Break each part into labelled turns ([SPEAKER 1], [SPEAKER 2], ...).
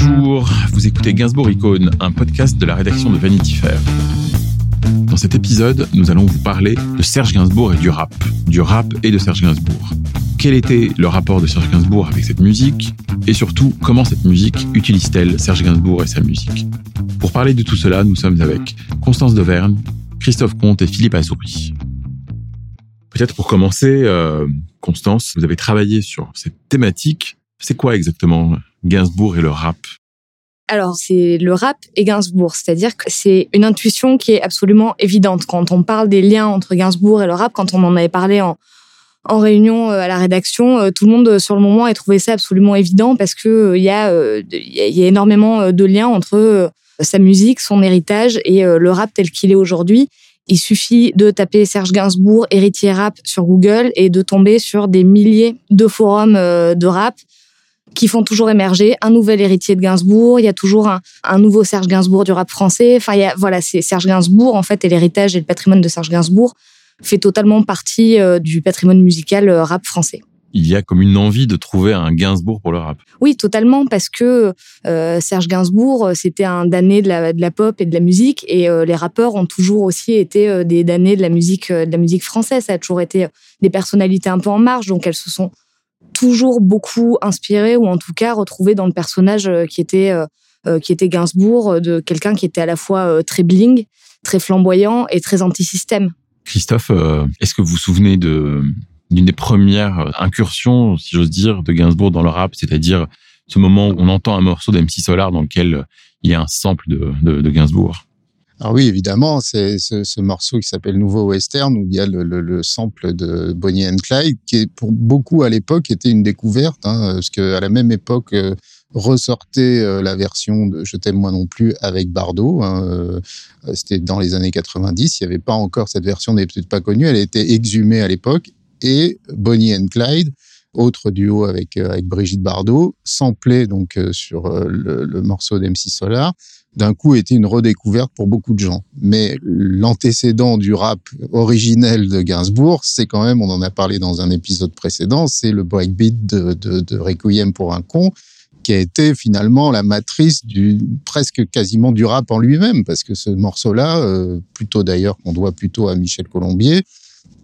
[SPEAKER 1] Bonjour, vous écoutez Gainsbourg Icône, un podcast de la rédaction de Vanity Fair. Dans cet épisode, nous allons vous parler de Serge Gainsbourg et du rap, du rap et de Serge Gainsbourg. Quel était le rapport de Serge Gainsbourg avec cette musique et surtout comment cette musique utilise-t-elle Serge Gainsbourg et sa musique? Pour parler de tout cela, nous sommes avec Constance Deverne, Christophe Comte et Philippe Assoury. Peut-être pour commencer, euh, Constance, vous avez travaillé sur cette thématique. C'est quoi exactement Gainsbourg et le rap
[SPEAKER 2] alors, c'est le rap et Gainsbourg, c'est-à-dire que c'est une intuition qui est absolument évidente. Quand on parle des liens entre Gainsbourg et le rap, quand on en avait parlé en, en réunion euh, à la rédaction, euh, tout le monde sur le moment a trouvé ça absolument évident parce que il y a y a énormément de liens entre sa musique, son héritage et le rap tel qu'il est aujourd'hui. Il suffit de taper Serge Gainsbourg, héritier rap sur Google et de tomber sur des milliers de forums de rap qui font toujours émerger un nouvel héritier de Gainsbourg. Il y a toujours un, nouveau Serge Gainsbourg du rap français. Enfin, il y a, voilà, c'est Serge Gainsbourg en fait et l'héritage et le patrimoine de Serge Gainsbourg fait totalement partie euh, du patrimoine musical euh, rap français.
[SPEAKER 1] Il y a comme une envie de trouver un Gainsbourg pour le rap.
[SPEAKER 2] Oui, totalement, parce que euh, Serge Gainsbourg, c'était un damné de la, de la pop et de la musique, et les rappeurs ont toujours aussi été des damnés de la musique, de la musique française. Ça a toujours été des personnalités un peu en marge, donc elles se sont toujours beaucoup inspiré ou en tout cas retrouvé dans le personnage euh, qui était euh, euh, qui était Gainsbourg, de quelqu'un qui était à la fois très bling, très flamboyant et très anti-système.
[SPEAKER 1] Christophe, est-ce que vous vous souvenez de d'une des premières incursions, si j'ose dire, de Gainsbourg dans le rap, c'est-à-dire ce moment où on entend un morceau d'MC Solar dans lequel il y a un sample de, de, de Gainsbourg
[SPEAKER 3] alors oui, évidemment, c'est ce, ce, morceau qui s'appelle Nouveau Western où il y a le, le, le, sample de Bonnie and Clyde qui est pour beaucoup à l'époque était une découverte hein, parce que à la même époque euh, ressortait euh, la version de Je t'aime moi non plus avec Bardot. Hein, euh, C'était dans les années 90. Il n'y avait pas encore cette version n'est peut-être pas connue. Elle a été exhumée à l'époque et Bonnie and Clyde autre duo avec avec Brigitte Bardot, samplé donc sur le, le morceau d'MC Solar d'un coup était une redécouverte pour beaucoup de gens. Mais l'antécédent du rap originel de Gainsbourg, c'est quand même, on en a parlé dans un épisode précédent, c'est le breakbeat de, de, de Requiem pour un con, qui a été finalement la matrice du presque quasiment du rap en lui-même, parce que ce morceau-là, euh, plutôt d'ailleurs qu'on doit plutôt à Michel Colombier,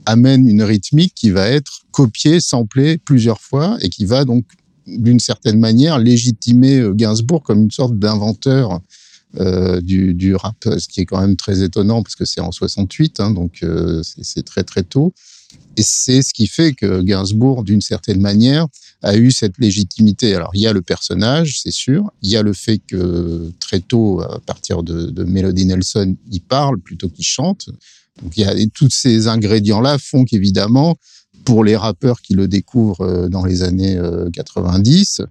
[SPEAKER 3] amène une rythmique qui va être copiée, samplée plusieurs fois et qui va donc d'une certaine manière légitimer euh, Gainsbourg comme une sorte d'inventeur euh, du, rap, ce qui est quand même très étonnant parce que c'est en 68, hein, donc euh, c'est très très tôt. Et c'est ce qui fait que Gainsbourg, d'une certaine manière, a eu cette légitimité. Alors, il y a le personnage, c'est sûr. Il y a le fait que très tôt, à partir de, Melody Nelson, il parle plutôt qu'il chante. Donc, il y a tous ces ingrédients-là font qu'évidemment, pour les rappeurs qui le découvrent euh, dans les années 90,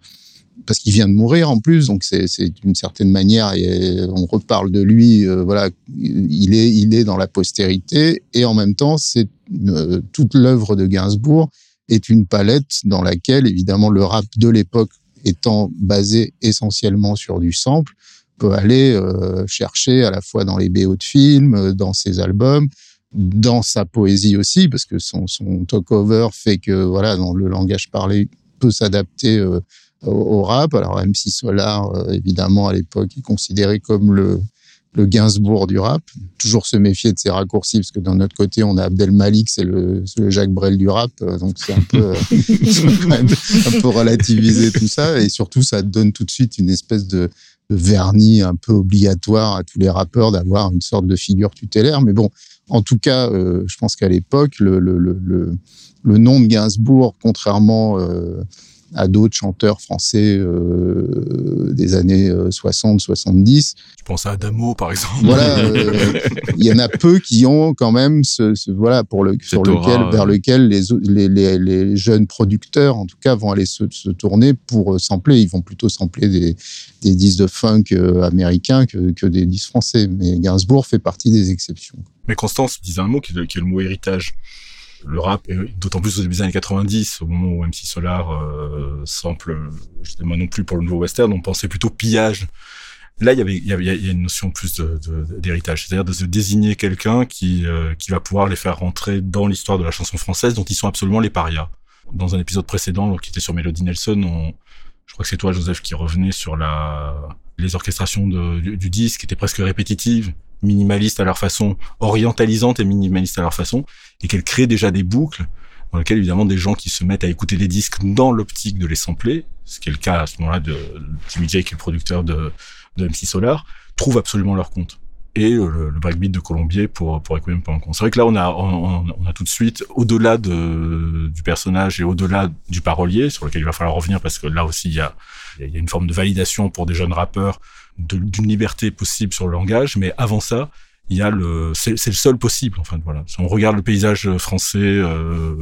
[SPEAKER 3] parce qu'il vient de mourir en plus, donc c'est d'une certaine manière, et on reparle de lui, euh, voilà, il est, il est dans la postérité, et en même temps, euh, toute l'œuvre de Gainsbourg est une palette dans laquelle, évidemment, le rap de l'époque étant basé essentiellement sur du sample, peut aller euh, chercher à la fois dans les BO de films, dans ses albums, dans sa poésie aussi, parce que son, son talk-over fait que, voilà, dans le langage parlé, peut s'adapter au, rap. Alors MC Solar, euh, évidemment, à l'époque, est considéré comme le, le Gainsbourg du rap. Toujours se méfier de ces raccourcis, parce que d'un autre côté, on a Abdel Malik, c'est le, le, Jacques Brel du rap. Euh, donc c'est un peu, euh, un peu relativiser tout ça. Et surtout, ça donne tout de suite une espèce de, de vernis un peu obligatoire à tous les rappeurs d'avoir une sorte de figure tutélaire. Mais bon, en tout cas, euh, je pense qu'à l'époque, le, le, le, le, nom de Gainsbourg, contrairement euh, à d'autres chanteurs français euh, des années 60-70. Euh,
[SPEAKER 1] Je pense à Adamo, par exemple.
[SPEAKER 3] Voilà, euh, il y en a peu qui ont quand même ce, ce voilà pour le sur lequel vers lequel les, les, les, les, jeunes producteurs, en tout cas, vont aller se, se, tourner pour sampler. Ils vont plutôt sampler des, des disques de funk américains que, que des disques français. Mais Gainsbourg fait partie des exceptions.
[SPEAKER 1] Mais Constance disait un mot qui est le mot héritage le rap, d'autant plus au début des années 90, au moment où MC Solar euh, sample, moi non plus pour le nouveau western, on pensait plutôt pillage. Là, il y avait, il y, il y a une notion plus d'héritage, c'est-à-dire de se désigner quelqu'un qui, euh, qui va pouvoir les faire rentrer dans l'histoire de la chanson française, dont ils sont absolument les parias. Dans un épisode précédent, qui était sur Melody Nelson, on,
[SPEAKER 4] je crois que c'est toi, Joseph, qui revenait sur la, les orchestrations de, du, du, disque qui étaient presque répétitives, minimalistes à leur façon, orientalisantes et minimalistes à leur façon, et qu'elles créent déjà des boucles dans lesquelles évidemment des gens qui se mettent à écouter des disques dans l'optique de les sampler, ce qui est le cas à ce moment-là de Jimmy J, qui est le producteur de, de MC Solar, trouvent absolument leur compte et le, breakbeat de Colombier pour pour un con. C'est vrai que là on a on, a tout de suite au-delà de du personnage et au-delà du parolier sur lequel il va falloir revenir parce que là aussi il y a il y a une forme de validation pour des jeunes rappeurs d'une liberté possible sur le langage, mais avant ça il y a le c'est le seul possible enfin voilà. Si on regarde le paysage français euh,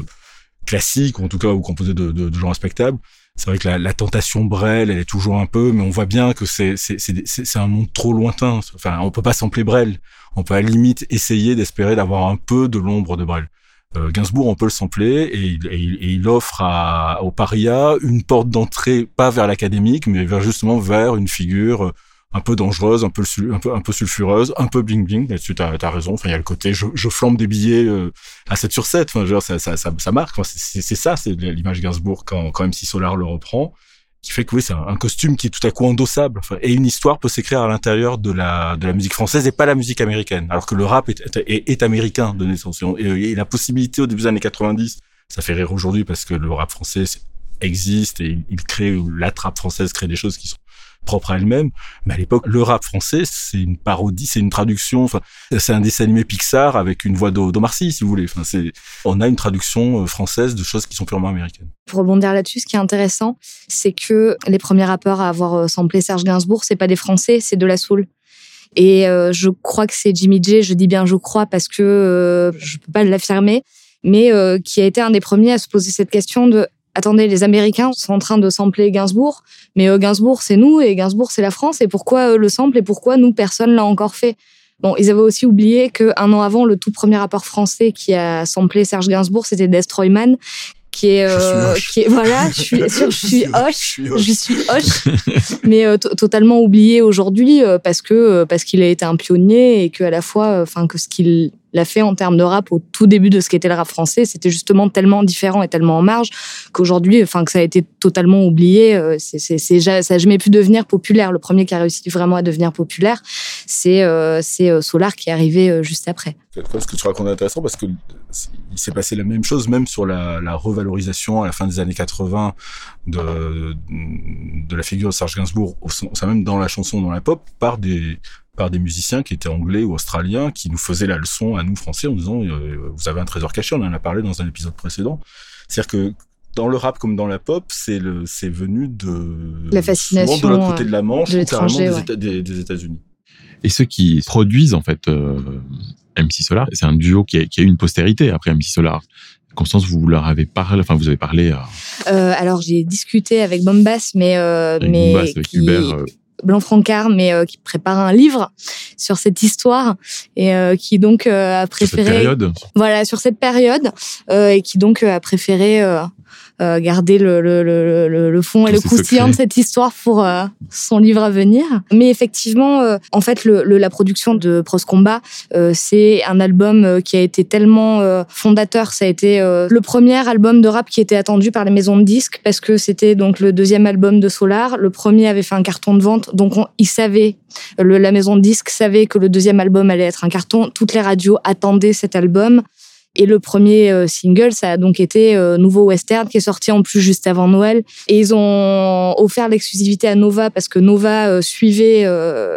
[SPEAKER 4] classique ou en tout cas ou composé de, de, de gens respectables, c'est vrai que la, la, tentation Brel, elle est toujours un peu, mais on voit bien que c'est c'est un monde trop lointain. Enfin, on peut pas sampler Brel. On peut à la limite essayer d'espérer d'avoir un peu de l'ombre de Brel. Euh, Gainsbourg, on peut le sampler et, et, et il offre à, au paria une porte d'entrée, pas vers l'académique, mais vers justement vers une figure un peu dangereuse, un peu un peu un peu sulfureuse, un peu bling bling. Là-dessus, t'as as raison. Enfin, il y a le côté je, je flambe des billets euh, à 7 sur 7. Enfin, genre, ça, ça, ça, marque. Enfin, c'est ça, c'est l'image Gainsbourg quand quand MC Solar le reprend, qui fait que oui, c'est un, un, costume qui est tout à coup endossable. Enfin, et une histoire peut s'écrire à l'intérieur de la de la musique française et pas la musique américaine. Alors que le rap est, est, est américain de naissance. Et, et, la possibilité au début des années 90, ça fait rire aujourd'hui parce que le rap français existe et il crée la trappe française crée des choses qui sont propre à elle-même. Mais à l'époque, le rap français, c'est une parodie, c'est une traduction. Enfin, c'est un dessin animé Pixar avec une voix d'Omar Sy, si vous voulez. Enfin, c'est, on a une traduction euh, française de choses qui sont purement américaines.
[SPEAKER 2] Pour rebondir là-dessus, ce qui est intéressant, c'est que les premiers rappeurs à avoir euh, samplé Serge Gainsbourg, c'est pas des Français, c'est de la soul. Et euh, je crois que c'est Jimmy J. Je dis bien je crois parce que euh, je peux pas l'affirmer, mais qui a été un des premiers à se poser cette question de attendez, les Américains sont en train de sampler Gainsbourg, mais euh, Gainsbourg c'est nous et Gainsbourg c'est la France. Et pourquoi euh, le sample et pourquoi nous personne l'a encore fait? Bon, ils avaient aussi oublié qu'un an avant, le tout premier rappeur français qui a samplé Serge Gainsbourg, c'était Destroyman, qui est, euh, qui est voilà, je suis je suis hoche, je suis hoche, mais euh, totalement oublié aujourd'hui euh, parce que parce qu'il a été un pionnier et que à la fois, enfin que ce qu'il l'a fait en termes de rap au tout début de ce qu'était le rap français, c'était justement tellement différent et tellement en marge qu'aujourd'hui, enfin que ça a été totalement oublié. Euh, c'est, c'est, ça n'a jamais pu devenir populaire. Le premier qui a réussi vraiment à devenir populaire, c'est euh, c'est Solar qui est arrivé juste après.
[SPEAKER 4] Ce que tu racontes est intéressant parce que il s'est passé la même chose même sur la, revalorisation à la fin des années 80 de de la figure de Serge Gainsbourg, sein même dans la chanson, dans la pop, par des par des musiciens qui étaient anglais ou australiens qui nous faisaient la leçon à nous français en disant euh, vous avez un trésor caché on en a parlé dans un épisode précédent c'est-à-dire que dans le rap comme dans la pop c'est le c'est venu de
[SPEAKER 2] la fascination
[SPEAKER 4] de l'autre côté de la Manche de carrément des, ouais. États, des, des États-Unis
[SPEAKER 1] et ceux qui produisent en fait euh, MC Solar c'est un duo qui a, qui a eu une postérité après MC Solar Constance, vous leur avez parlé, enfin vous avez parlé. À...
[SPEAKER 2] Euh, alors j'ai discuté avec Bombas, mais euh,
[SPEAKER 1] avec
[SPEAKER 2] mais
[SPEAKER 1] Bombas, avec
[SPEAKER 2] qui...
[SPEAKER 1] Hubert, euh,
[SPEAKER 2] Blanc-Francard, mais euh, qui prépare un livre sur cette histoire et euh, qui donc euh, a préféré.
[SPEAKER 1] Sur cette période.
[SPEAKER 2] Voilà, sur cette période et qui donc a préféré euh, garder le, le, le, le fond et le croustillant de cette histoire pour euh, son livre à venir. Mais effectivement, euh, en fait, le, la production de Pros Combat, c'est un album qui a été tellement fondateur. Ça a été le premier album de rap qui était attendu par les maisons de disques parce que c'était donc le deuxième album de Solar. Le premier avait fait un carton de vente, donc on, il savait, le, la maison de disques savait que le deuxième album allait être un carton. Toutes les radios attendaient cet album. Et le premier euh, single, ça a donc été euh, Nouveau Western, qui est sorti en plus juste avant Noël. Et ils ont offert l'exclusivité à Nova parce que Nova euh, suivait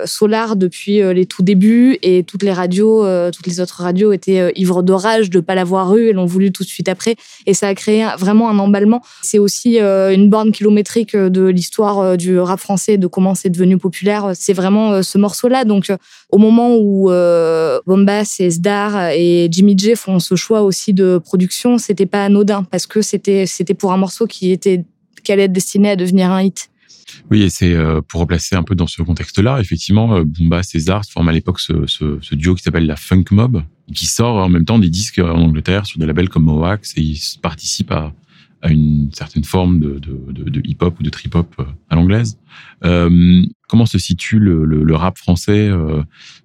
[SPEAKER 2] Solar depuis les tout débuts et toutes les radios, toutes les autres radios étaient ivres de rage de pas l'avoir eu et l'ont voulu tout de suite après. Et ça a créé vraiment un emballement. C'est aussi une borne kilométrique de l'histoire du rap français, de comment c'est devenu populaire. C'est vraiment ce morceau-là. Donc, au moment où Bombas et Sdar et Jimmy J font ce choix aussi de production, c'était pas anodin parce que c'était c'était pour un morceau qui était qui allait être destiné à devenir un hit.
[SPEAKER 1] Oui, et c'est euh, pour replacer un peu dans ce contexte-là, effectivement, euh, Bumba César forme à l'époque ce, ce, ce, duo qui s'appelle la Funk Mob, qui sort en même temps des disques en Angleterre sur des labels comme Moax et il participe à, à une certaine forme de, hip-hop ou de trip-hop euh, à l'anglaise. Euh, comment se situe le, rap français euh,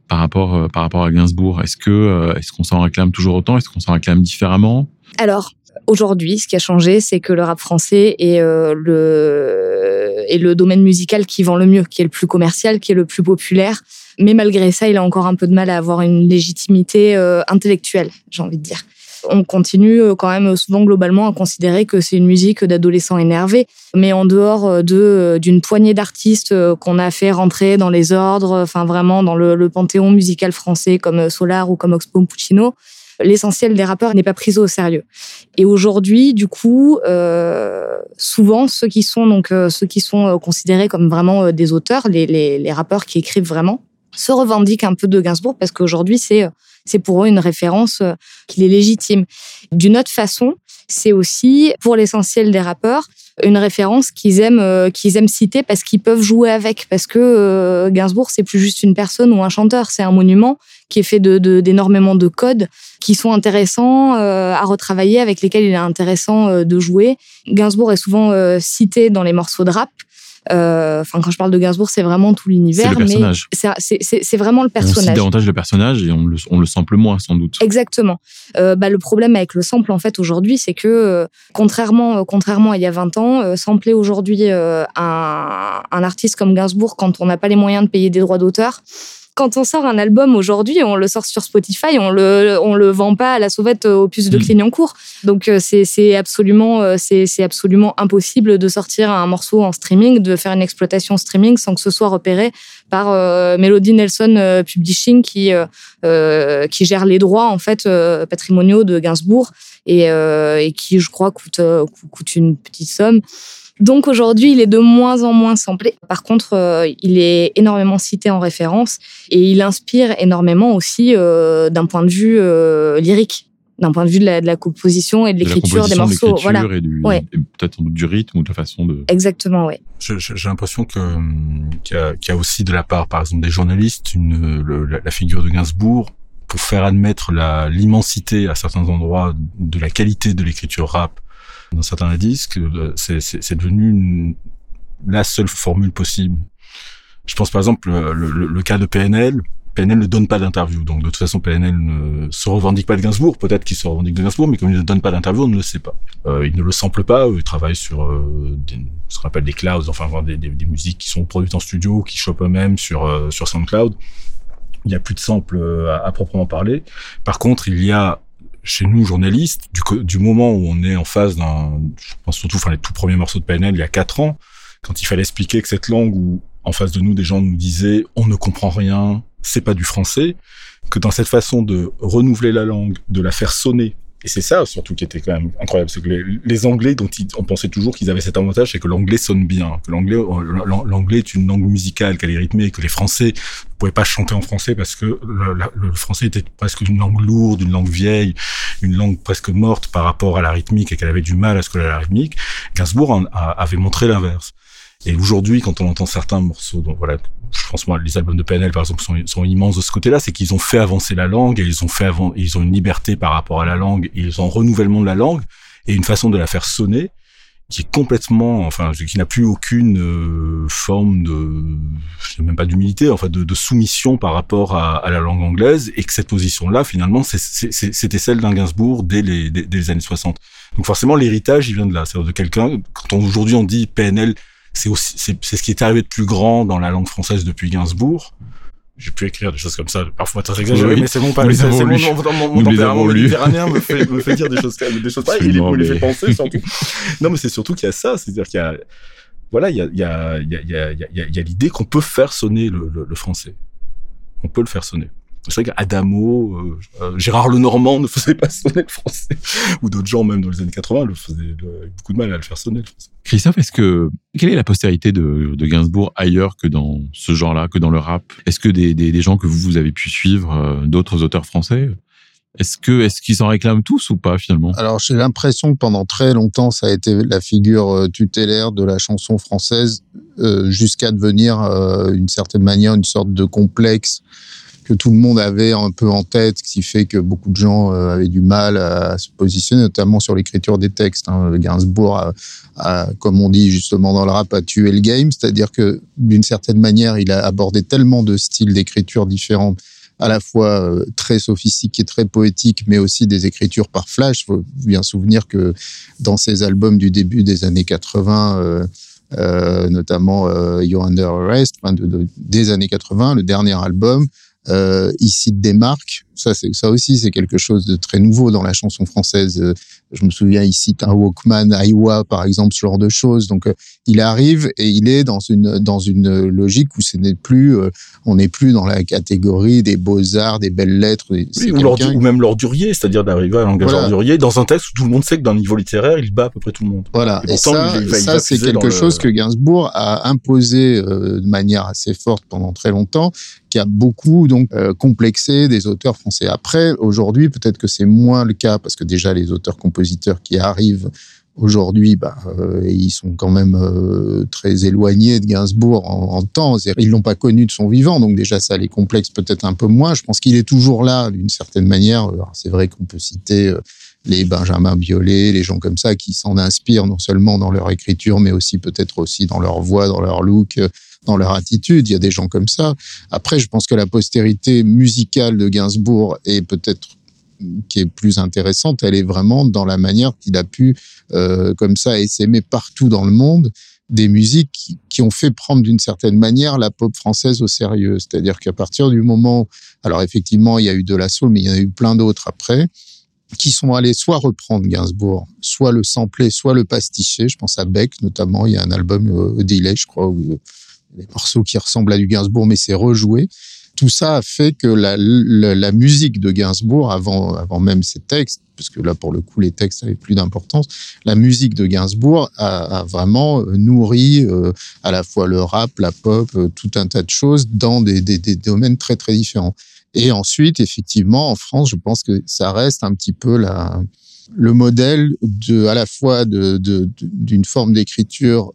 [SPEAKER 1] par rapport par rapport à Gainsbourg? Est-ce que est-ce qu'on s'en réclame toujours autant? Est-ce qu'on s'en réclame différemment?
[SPEAKER 2] Alors aujourd'hui, ce qui a changé, c'est que le rap français est, le, domaine musical qui vend le mieux, qui est le plus commercial, qui est le plus populaire. Mais malgré ça, il a encore un peu de mal à avoir une légitimité intellectuelle, j'ai envie de dire. On continue euh, quand même souvent globalement à considérer que c'est une musique d'adolescents énervés, mais en dehors de d'une poignée d'artistes qu'on a fait rentrer dans les ordres, enfin vraiment dans le, panthéon musical français comme Solar ou comme Oxpo Puccino, l'essentiel des rappeurs n'est pas pris au sérieux. Et aujourd'hui, du coup, euh, souvent ceux qui sont donc euh, ceux qui sont euh, considérés comme vraiment euh, des auteurs, les, les, les rappeurs qui écrivent vraiment, se revendiquent un peu de Gainsbourg parce qu'aujourd'hui c'est c'est pour eux une référence qui est légitime. D'une autre façon, c'est aussi pour l'essentiel des rappeurs une référence qu'ils aiment euh, qu'ils aiment citer parce qu'ils peuvent jouer avec parce que euh, Gainsbourg c'est plus juste une personne ou un chanteur, c'est un monument qui est fait de d'énormément de, codes qui sont intéressants euh, à retravailler avec lesquels il est intéressant de jouer. Gainsbourg est souvent cité dans les morceaux de rap euh, enfin, quand je parle de Gainsbourg, c'est vraiment tout l'univers.
[SPEAKER 1] C'est le personnage.
[SPEAKER 2] C'est vraiment le personnage. On cite
[SPEAKER 1] davantage le personnage et on le, on le sample moins, sans doute.
[SPEAKER 2] Exactement. Euh, bah, le problème avec le sample, en fait, aujourd'hui, c'est que, euh, contrairement, euh, contrairement à il y a 20 ans, euh, sampler aujourd'hui un, un artiste comme Gainsbourg quand on n'a pas les moyens de payer des droits d'auteur, quand on sort un album aujourd'hui, on le sort sur Spotify, on le on le vend pas à la sauvette au puce de mm. Clignancourt. Donc euh, c'est c'est absolument euh, c'est c'est absolument impossible de sortir un morceau en streaming, de faire une exploitation streaming sans que ce soit repéré par euh, Melody Nelson Publishing qui qui gère les droits en fait patrimoniaux de Gainsbourg et, et qui je crois coûte coûte une petite somme. Donc aujourd'hui, il est de moins en moins samplé. Par contre, euh, il est énormément cité en référence et il inspire énormément aussi euh, d'un point de vue euh, lyrique d'un point de vue de la, de la composition et de l'écriture des morceaux.
[SPEAKER 1] De voilà. Et, du, et peut-être du rythme ou de la façon de.
[SPEAKER 2] Exactement, oui.
[SPEAKER 4] J'ai l'impression que qu'il y, y, a aussi de la part, par exemple, des journalistes, une, le, la, la, figure de Gainsbourg pour faire admettre l'immensité à certains endroits de la qualité de l'écriture rap dans certains disques, euh, c'est devenu une, la seule formule possible. Je pense par exemple le, le, le cas de PNL. PNL ne donne pas d'interview, donc de toute façon PNL ne se revendique pas de Gainsbourg. Peut-être qu'il se revendique de Gainsbourg, mais comme il ne donne pas d'interview, on ne le sait pas. Euh, il ne le sample pas. Il travaille sur euh, des, ce qu'on appelle des clouds, enfin des, des, des, musiques qui sont produites en studio, qui chopent eux-mêmes sur euh, sur SoundCloud. Il n'y a plus de samples euh, à, à, proprement parler. Par contre, il y a chez nous journalistes, du, moment où on est en face d'un, je pense surtout, enfin les tout premiers morceaux de PNL il y a quatre ans, quand il fallait expliquer que cette langue où en face de nous des gens nous disaient on ne comprend rien, c'est pas du français, que dans cette façon de renouveler la langue, de la faire sonner et c'est ça surtout qui était quand même incroyable, c'est que les, les, Anglais dont ils, on pensait toujours qu'ils avaient cet avantage, c'est que l'anglais sonne bien, que l'anglais l'anglais est une langue musicale, qu'elle est rythmée, que les Français ne pouvaient pas chanter en français parce que le, le, français était presque une langue lourde, une langue vieille, une langue presque morte par rapport à la rythmique et qu'elle avait du mal à se coller à la rythmique. Gainsbourg en, avait montré l'inverse. Et aujourd'hui, quand on entend certains morceaux, donc voilà, je pense moi, les albums de PNL par exemple sont, sont immenses de ce côté-là, c'est qu'ils ont fait avancer la langue et ils ont fait avant, ils ont une liberté par rapport à la langue, ils ont un renouvellement de la langue et une façon de la faire sonner qui est complètement, enfin, qui n'a plus aucune euh, forme de, je sais même pas d'humilité, enfin, de, soumission par rapport à, la langue anglaise, et que cette position-là, finalement, c'était celle d'un Gainsbourg dès les, dès les années 60. Donc forcément, l'héritage, il vient de là, c'est-à-dire de quelqu'un. Quand aujourd'hui on dit PNL c'est aussi c'est ce qui est arrivé de plus grand dans la langue française depuis Gainsbourg. J'ai pu écrire des choses comme ça, parfois très exagérées, mais c'est bon, pas, c'est mon, mon, mon tempérament méditerranéen me fait, me fait dire des choses, des choses pareilles, il me fait penser surtout. non, mais c'est surtout qu'il y a ça, c'est-à-dire qu'il y a, voilà, il y a, il y a, il y a, il y a, il y a l'idée qu'on peut faire sonner le, le, le français. On peut le faire sonner. C'est vrai qu'Adamo, euh, euh, Gérard Lenormand ne faisait pas sonner le français. Ou d'autres gens, même dans les années 80, le faisaient le, beaucoup de mal à le faire sonner, le français.
[SPEAKER 1] Christophe, est-ce que, quelle est la postérité de, de Gainsbourg ailleurs que dans ce genre-là, que dans le rap? Est-ce que des, des, des, gens que vous, vous avez pu suivre, euh, d'autres auteurs français, est-ce que est-ce qu'ils s'en réclament tous ou pas finalement?
[SPEAKER 3] Alors j'ai l'impression que pendant très longtemps ça a été la figure euh, tutélaire de la chanson française euh, jusqu'à devenir euh, une certaine manière une sorte de complexe que tout le monde avait un peu en tête, ce qui fait que beaucoup de gens euh, avaient du mal à se positionner, notamment sur l'écriture des textes. Hein. Gainsbourg, a, comme on dit justement dans le rap, a tué le game, c'est-à-dire que d'une certaine manière, il a abordé tellement de styles d'écriture différents à la fois euh, très sophistiqués, très poétiques, mais aussi des écritures par flash. Il faut bien souvenir que dans ses albums du début des années 80, euh, notamment You're Under Arrest, de, des années 80, le dernier album. Il cite des marques ça, c'est ça aussi, c'est quelque chose de très nouveau dans la chanson française. Euh, je me souviens ici un Walkman, Iowa, par exemple, ce genre de choses. Donc, euh, il arrive et il est dans une dans une logique où ce n'est plus, euh, on n'est plus dans la catégorie des beaux arts, des belles lettres.
[SPEAKER 4] ou, même l'ordurier, c'est-à-dire d'arriver à langage ordurier dans un texte où tout le monde sait que le niveau littéraire, il bat à peu près tout le monde.
[SPEAKER 3] Voilà. Et, ça, ça c'est quelque chose que Gainsbourg a imposé de manière assez forte pendant très longtemps, qui a beaucoup donc complexé des auteurs français c'est Après, aujourd'hui, peut-être que c'est moins le cas parce que déjà les auteurs-compositeurs qui arrivent aujourd'hui, bah, euh, ils sont quand même euh, très éloignés de Gainsbourg en, temps. Ils l'ont pas connu de son vivant, donc déjà ça les complexe peut-être un peu moins. Je pense qu'il est toujours là d'une certaine manière. C'est vrai qu'on peut citer euh, les Benjamin Biolay, les gens comme ça qui s'en inspirent non seulement dans leur écriture, mais aussi peut-être aussi dans leur voix, dans leur look dans leur attitude. Il y a des gens comme ça. Après, je pense que la postérité musicale de Gainsbourg est peut-être qui est plus intéressante, elle est vraiment dans la manière qu'il a pu, euh, comme ça, s'aimer partout dans le monde des musiques qui, qui ont fait prendre d'une certaine manière la pop française au sérieux. C'est-à-dire qu'à partir du moment, alors effectivement, il y a eu de la soul, mais il y en a eu plein d'autres après, qui sont allés soit reprendre Gainsbourg, soit le sampler, soit le pasticher. Je pense à Beck notamment. Il y a un album euh, Delay, je crois, où des morceaux qui ressemblent à du Gainsbourg, mais c'est rejoué. Tout ça a fait que la, musique de Gainsbourg, avant, avant même ses textes, parce que là, pour le coup, les textes avaient plus d'importance, la musique de Gainsbourg a, vraiment euh, nourri euh, à la fois le rap, la pop, euh, tout un tas de choses dans des, domaines très, très différents. Et ensuite, effectivement, en France, je pense que ça reste un petit peu le modèle de, à la fois d'une forme d'écriture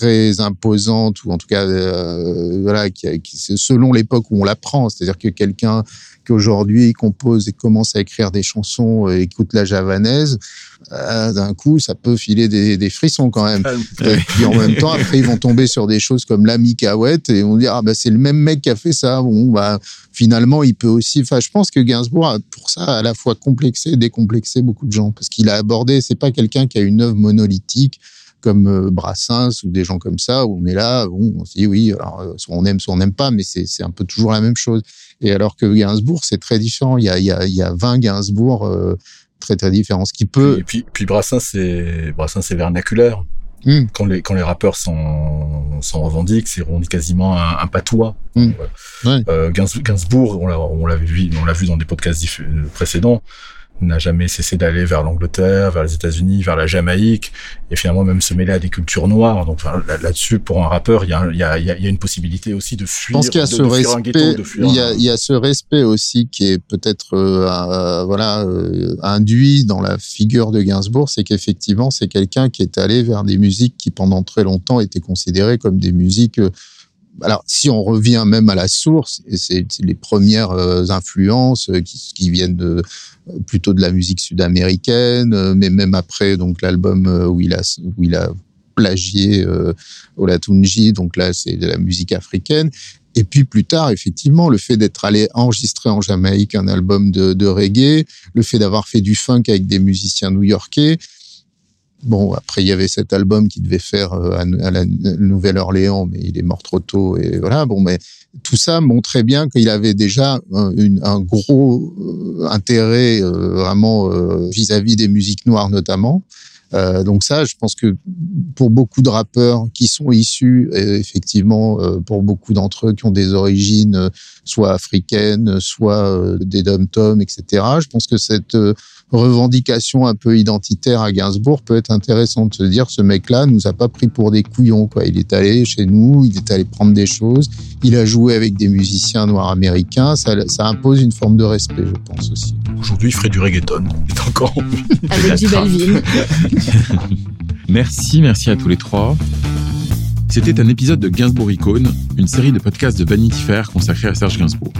[SPEAKER 3] très imposante ou en tout cas euh, voilà qui, qui selon l'époque où on l'apprend. C'est-à-dire que quelqu'un qui aujourd'hui compose et commence à écrire des chansons et écoute la javanaise euh, d'un coup ça peut filer des, des frissons quand même. Et puis en même temps après ils vont tomber sur des choses comme la Micahouette et on dit ah bah c'est le même mec qui a fait ça. Bon bah finalement il peut aussi enfin je pense que Gainsbourg a pour ça à la fois complexé et décomplexé beaucoup de gens parce qu'il a abordé c'est pas quelqu'un qui a une œuvre monolithique comme euh, Brassens ou des gens comme ça, où on est là, bon, on se dit oui, alors, euh, soit on aime, soit on n'aime pas, mais c'est un peu toujours la même chose. Et alors que Gainsbourg, c'est très différent. Il y a, il y a, il y a 20 Gainsbourg euh, très très différents. Ce qui peut.
[SPEAKER 4] Et puis, puis Brassens, c'est Brassens, c'est vernaculaire. Hmm. Quand les quand les rappeurs s'en revendiquent, c'est on quasiment un, un patois. Hmm. Euh, Gainsbourg, on l'a on l'a vu on l'a vu dans des podcasts précédents n'a jamais cessé d'aller vers l'Angleterre, vers les États-Unis, vers la Jamaïque, et finalement même se mêler à des cultures noires. Donc là-dessus, pour un rappeur, il y a, y, a, y a, une possibilité aussi de fuir.
[SPEAKER 3] Je pense qu'il y a ce respect. Il y a, il y a ce respect aussi qui est peut-être euh, euh, voilà euh, induit dans la figure de Gainsbourg, c'est qu'effectivement c'est quelqu'un qui est allé vers des musiques qui pendant très longtemps étaient considérées comme des musiques alors, si on revient même à la source, c'est les premières influences qui, qui viennent de, plutôt de la musique sud-américaine, euh, mais même après donc l'album euh, où il a où il a plagié euh, Olatunji, donc là c'est de la musique africaine. Et puis plus tard, effectivement, le fait d'être allé enregistrer en Jamaïque un album de reggae, le fait d'avoir fait du funk avec des musiciens new-yorkais, Bon, après, il y avait cet album qui devait faire euh, à, la Nouvelle-Orléans, mais il est mort trop tôt. Et voilà, bon, mais tout ça montrait bien qu'il avait déjà un, gros euh, intérêt euh, vraiment vis-à-vis des musiques noires notamment. Euh, donc ça, je pense que pour beaucoup de rappeurs qui sont issus, effectivement, pour beaucoup d'entre eux qui ont des origines soit africaines, soit des dom-toms, etc., je pense que cette revendication un peu identitaire à Gainsbourg peut être intéressant de se dire ce mec-là nous a pas pris pour des couillons quoi. Il est allé chez nous, il est allé prendre des choses, il a joué avec des musiciens noirs américains, ça, ça impose une forme de respect, je pense aussi.
[SPEAKER 4] Aujourd'hui, il ferait du reggaeton. Il est encore
[SPEAKER 2] avec du Belvin.
[SPEAKER 1] merci, merci à tous les trois. C'était un épisode de Gainsbourg Icône, une série de podcasts de Vanity Fair consacrée à Serge Gainsbourg.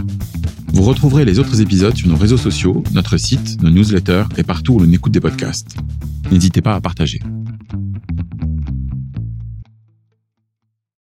[SPEAKER 1] Vous retrouverez les autres épisodes sur nos réseaux sociaux, notre site, nos newsletters et partout où l'on écoute des podcasts. N'hésitez pas à partager.